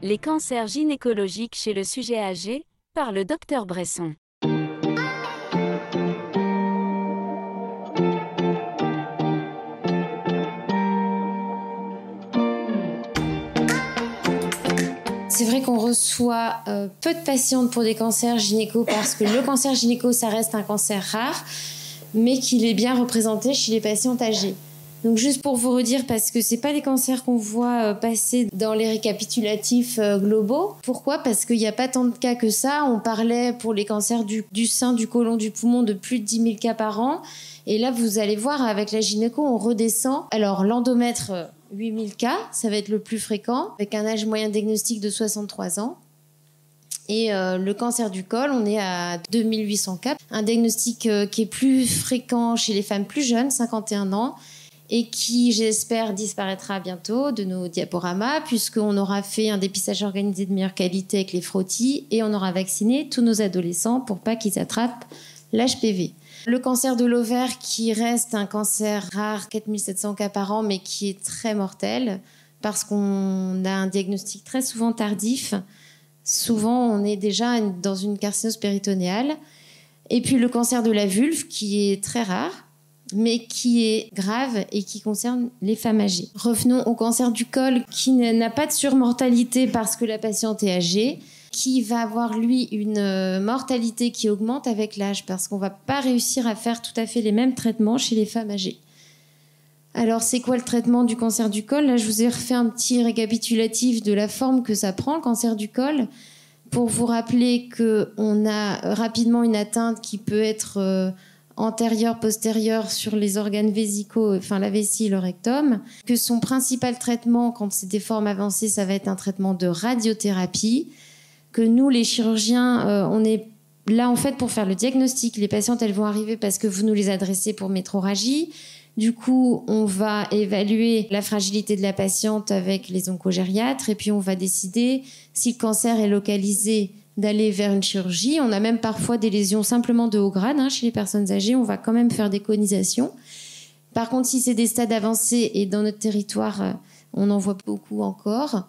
Les cancers gynécologiques chez le sujet âgé, par le docteur Bresson. C'est vrai qu'on reçoit euh, peu de patientes pour des cancers gynéco parce que le cancer gynéco, ça reste un cancer rare, mais qu'il est bien représenté chez les patientes âgées. Donc juste pour vous redire, parce que c'est pas les cancers qu'on voit euh, passer dans les récapitulatifs euh, globaux. Pourquoi? Parce qu'il n'y a pas tant de cas que ça. On parlait pour les cancers du, sein, du côlon, du poumon de plus de 10 000 cas par an. Et là, vous allez voir, avec la gynéco, on redescend. Alors l'endomètre, 8000 cas, ça va être le plus fréquent, avec un âge moyen diagnostic de 63 ans. Et euh, le cancer du col, on est à 2800 cas. Un diagnostic euh, qui est plus fréquent chez les femmes plus jeunes, 51 ans, et qui, j'espère, disparaîtra bientôt de nos diaporamas, puisqu'on aura fait un dépistage organisé de meilleure qualité avec les frottis, et on aura vacciné tous nos adolescents pour pas qu'ils attrapent l'HPV. Le cancer de l'ovaire qui reste un cancer rare, 4700 cas par an, mais qui est très mortel parce qu'on a un diagnostic très souvent tardif. Souvent, on est déjà dans une carcinose péritonéale. Et puis le cancer de la vulve qui est très rare, mais qui est grave et qui concerne les femmes âgées. Revenons au cancer du col qui n'a pas de surmortalité parce que la patiente est âgée qui va avoir lui une euh, mortalité qui augmente avec l'âge parce qu'on va pas réussir à faire tout à fait les mêmes traitements chez les femmes âgées. Alors c'est quoi le traitement du cancer du col? Là je vous ai refait un petit récapitulatif de la forme que ça prend le cancer du col pour vous rappeler que on a rapidement une atteinte qui peut être euh, antérieure, postérieure sur les organes vésicaux, enfin la vessie, le rectum, que son principal traitement quand c'est des formes avancées, ça va être un traitement de radiothérapie que nous, les chirurgiens, euh, on est là en fait pour faire le diagnostic. Les patientes, elles vont arriver parce que vous nous les adressez pour métroragie. Du coup, on va évaluer la fragilité de la patiente avec les oncogériatres et puis on va décider si le cancer est localisé d'aller vers une chirurgie. On a même parfois des lésions simplement de haut grade hein, chez les personnes âgées. On va quand même faire des conisations. Par contre, si c'est des stades avancés et dans notre territoire, euh, on en voit beaucoup encore,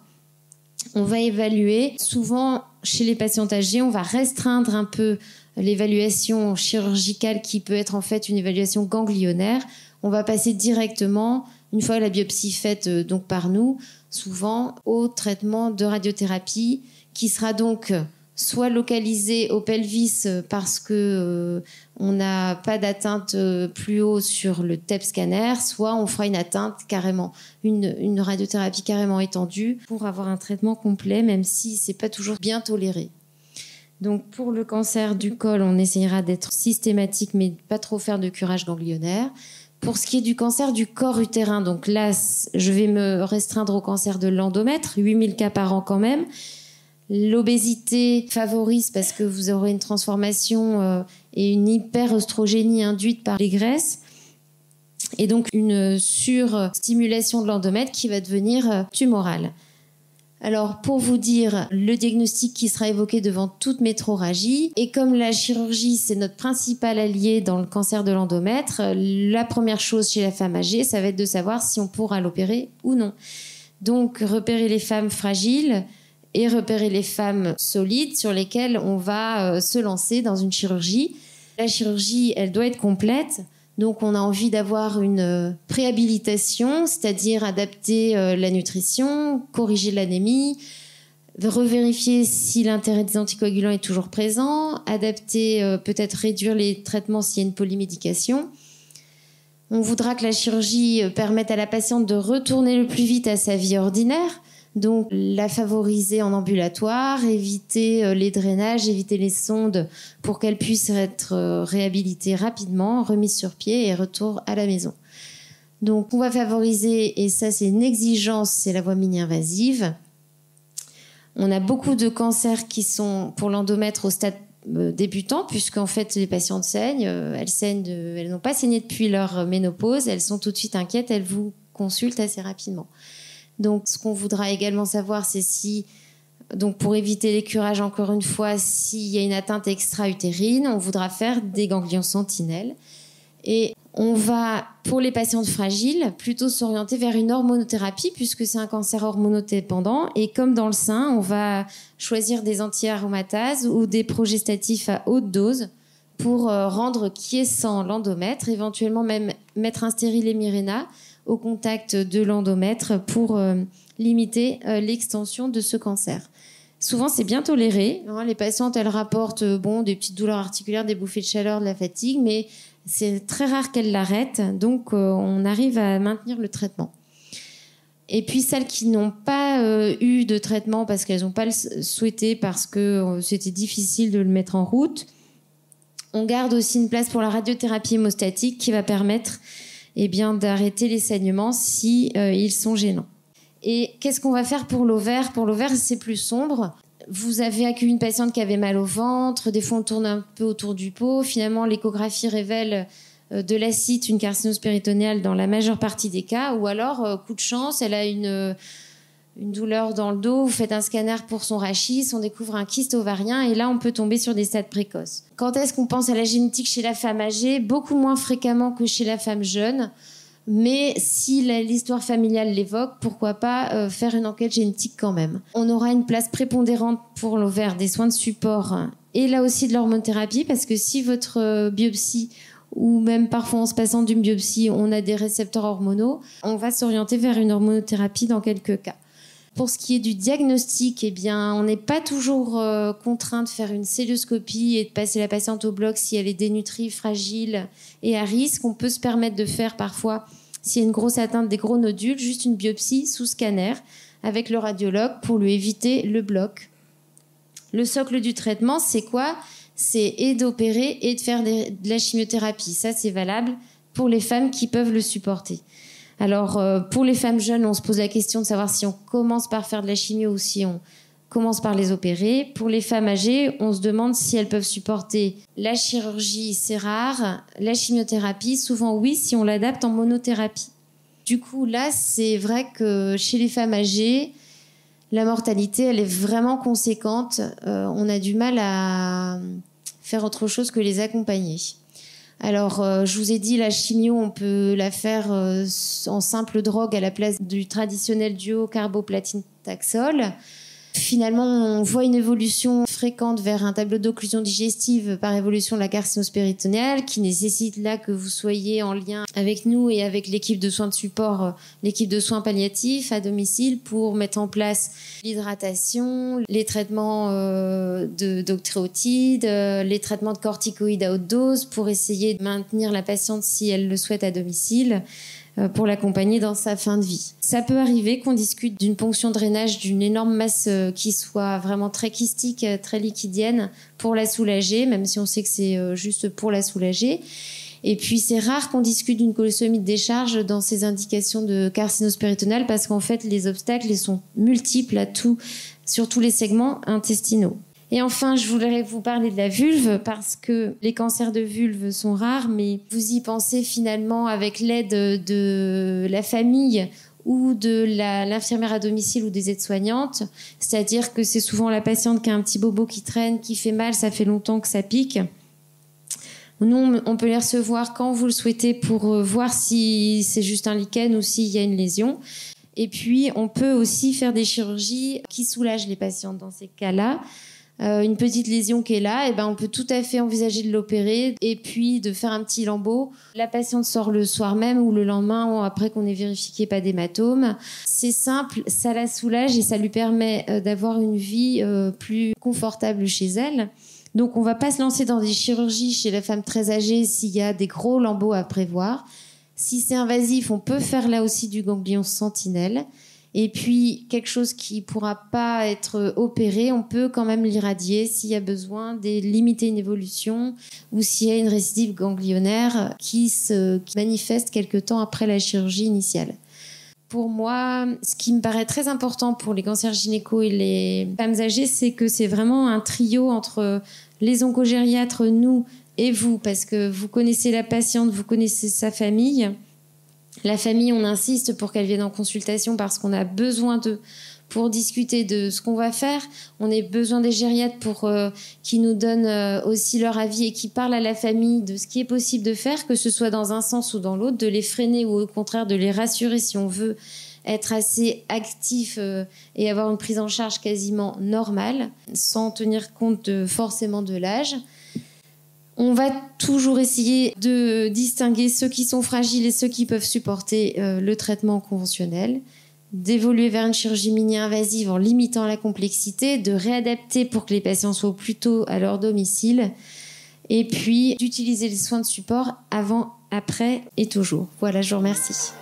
on va évaluer. Souvent, chez les patients âgés, on va restreindre un peu l'évaluation chirurgicale qui peut être en fait une évaluation ganglionnaire. On va passer directement, une fois la biopsie faite euh, donc par nous, souvent au traitement de radiothérapie qui sera donc soit localisé au pelvis parce que euh, on n'a pas d'atteinte euh, plus haut sur le TEP scanner, soit on fera une atteinte carrément, une, radiothérapie carrément étendue pour avoir un traitement complet, même si c'est pas toujours bien toléré. Donc pour le cancer du col, on essayera d'être systématique, mais pas trop faire de curage ganglionnaire. Pour ce qui est du cancer du corps utérin, donc là, je vais me restreindre au cancer de l'endomètre, 8000 cas par an quand même. L'obésité favorise parce que vous aurez une transformation euh, et une hyperostrogénie induite par les graisses. Et donc une surstimulation de l'endomètre qui va devenir euh, tumorale. Alors pour vous dire le diagnostic qui sera évoqué devant toute métroragie, et comme la chirurgie c'est notre principal allié dans le cancer de l'endomètre, la première chose chez la femme âgée, ça va être de savoir si on pourra l'opérer ou non. Donc repérer les femmes fragiles, et repérer les femmes solides sur lesquelles on va euh, se lancer dans une chirurgie. La chirurgie, elle doit être complète. Donc, on a envie d'avoir une euh, préhabilitation, c'est-à-dire adapter euh, la nutrition, corriger l'anémie, revérifier si l'intérêt des anticoagulants est toujours présent, adapter, peut-être réduire les traitements s'il y a une polymédication. On voudra que la chirurgie permette à la patiente de retourner le plus vite à sa vie ordinaire, donc la favoriser en ambulatoire, éviter euh, les drainages, éviter les sondes pour qu'elle puisse être euh, réhabilitée rapidement, remise sur pied et retour à la maison. Donc on va favoriser, et ça c'est une exigence, c'est la voie mini-invasive. On a beaucoup de cancers qui sont pour l'endomètre au stade euh, débutant, puisqu'en fait les patientes saignent, elles saignent, elles n'ont pas saigné depuis leur ménopause, elles sont tout de suite inquiètes, elles vous consultent assez rapidement. Donc, ce qu'on voudra également savoir, c'est si, donc pour éviter les curages, encore une fois, s'il y a une atteinte extra-utérine, on voudra faire des ganglions sentinelles. Et On va, pour les patientes fragiles, plutôt s'orienter vers une hormonothérapie puisque c'est un cancer hormonodépendant. Et comme dans le sein, on va choisir des anti-aromatases ou des progestatifs à haute dose pour euh, rendre quiescent l'endomètre, éventuellement même mettre un stérilet Mirena au contact de l'endomètre pour euh, limiter euh, l'extension de ce cancer. Souvent, c'est bien toléré. Hein. les patientes, elles rapportent bon, des petites douleurs articulaires, des bouffées de chaleur, de la fatigue, mais c'est très rare qu'elles l'arrêtent. Donc, on arrive à maintenir le traitement. Et puis celles qui n'ont pas eu de traitement parce qu'elles n'ont pas le souhaité, parce que c'était difficile de le mettre en route, on garde aussi une place pour la radiothérapie hémostatique qui va permettre eh bien, d'arrêter les saignements si euh, ils sont gênants. Et qu'est-ce qu'on va faire pour l'ovaire? Pour l'ovaire, c'est plus sombre. Vous avez accueilli une patiente qui avait mal au ventre, des fois on tourne un peu autour du pot. Finalement, l'échographie révèle euh, de l'acide, une carcinose péritonéale dans la majeure partie des cas, ou alors, euh, coup de chance, elle a une une douleur dans le dos, vous faites un scanner pour son rachis, on découvre un kyste ovarien et là on peut tomber sur des stades précoces. Quand est-ce qu'on pense à la génétique chez la femme âgée? Beaucoup moins fréquemment que chez la femme jeune. Mais si l'histoire familiale l'évoque, pourquoi pas euh, faire une enquête génétique quand même? On aura une place prépondérante pour l'ovaire des soins de support et là aussi de l'hormonothérapie parce que si votre euh, biopsie ou même parfois en se passant d'une biopsie, on a des récepteurs hormonaux, on va s'orienter vers une hormonothérapie dans quelques cas. Pour ce qui est du diagnostic, eh bien, on n'est pas toujours euh, contraint de faire une célioscopie et de passer la patiente au bloc si elle est dénutrie, fragile et à risque. On peut se permettre de faire parfois, s'il y a une grosse atteinte des gros nodules, juste une biopsie sous scanner avec le radiologue pour lui éviter le bloc. Le socle du traitement, c'est quoi? C'est et d'opérer et de faire de la chimiothérapie. Ça, c'est valable pour les femmes qui peuvent le supporter. Alors, euh, pour les femmes jeunes, on se pose la question de savoir si on commence par faire de la chimio ou si on commence par les opérer. Pour les femmes âgées, on se demande si elles peuvent supporter la chirurgie, c'est rare. La chimiothérapie, souvent oui, si on l'adapte en monothérapie. Du coup, là, c'est vrai que chez les femmes âgées, la mortalité, elle est vraiment conséquente. Euh, on a du mal à faire autre chose que les accompagner. Alors, euh, je vous ai dit, la chimio, on peut la faire euh, en simple drogue à la place du traditionnel duo carboplatine-taxol. Finalement, on voit une évolution fréquente vers un tableau d'occlusion digestive par évolution de la carcinose péritonéale qui nécessite là que vous soyez en lien avec nous et avec l'équipe de soins de support, euh, l'équipe de soins palliatifs à domicile pour mettre en place l'hydratation, les traitements euh, de d'octréotides, euh, les traitements de corticoïdes à haute dose pour essayer de maintenir la patiente si elle le souhaite à domicile. Euh, pour l'accompagner dans sa fin de vie. Ça peut arriver qu'on discute d'une ponction drainage d'une énorme masse euh, qui soit vraiment très kystique, euh, très liquidienne, pour la soulager, même si on sait que c'est juste pour la soulager. Et puis c'est rare qu'on discute d'une colostomie de décharge dans ces indications de carcinose péritonéale parce qu'en fait les obstacles sont multiples à sur tous les segments intestinaux. Et enfin, je voudrais vous parler de la vulve parce que les cancers de vulve sont rares, mais vous y pensez finalement avec l'aide de la famille ou de l'infirmière à domicile ou des aides-soignantes. C'est-à-dire que c'est souvent la patiente qui a un petit bobo qui traîne, qui fait mal, ça fait longtemps que ça pique. Nous, on peut les recevoir quand vous le souhaitez pour euh, voir si c'est juste un lichen ou s'il y a une lésion. Et puis, on peut aussi faire des chirurgies qui soulagent les patientes dans ces cas-là. Euh, une petite lésion qui est là, et eh ben on peut tout à fait envisager de l'opérer et puis de faire un petit lambeau. La patiente sort le soir même ou le lendemain après qu'on ait vérifié pas d'hématome. C'est simple, ça la soulage et ça lui permet euh, d'avoir une vie euh, plus confortable chez elle. Donc on va pas se lancer dans des chirurgies chez la femme très âgée s'il y a des gros lambeaux à prévoir. Si c'est invasif, on peut faire là aussi du ganglion sentinelle. Et puis, quelque chose qui pourra pas être opéré, on peut quand même l'irradier s'il y a besoin de limiter une évolution ou s'il y a une récidive ganglionnaire qui se manifeste quelque temps après la chirurgie initiale. Pour moi, ce qui me paraît très important pour les cancers gynéco et les femmes âgées, c'est que c'est vraiment un trio entre les oncogériatres, nous et vous, parce que vous connaissez la patiente, vous connaissez sa famille La famille, on insiste pour qu'elle vienne en consultation parce qu'on a besoin d'eux pour discuter de ce qu'on va faire. On a besoin des gériatres pour euh, qui nous donnent euh, aussi leur avis et qui parlent à la famille de ce qui est possible de faire, que ce soit dans un sens ou dans l'autre, de les freiner ou au contraire de les rassurer si on veut être assez actif euh, et avoir une prise en charge quasiment normale, sans tenir compte forcément de l'âge. On va toujours essayer de distinguer ceux qui sont fragiles et ceux qui peuvent supporter euh, le traitement conventionnel, d'évoluer vers une chirurgie mini-invasive en limitant la complexité, de réadapter pour que les patients soient plutôt à leur domicile, et puis d'utiliser les soins de support avant, après et toujours. Voilà, je vous remercie.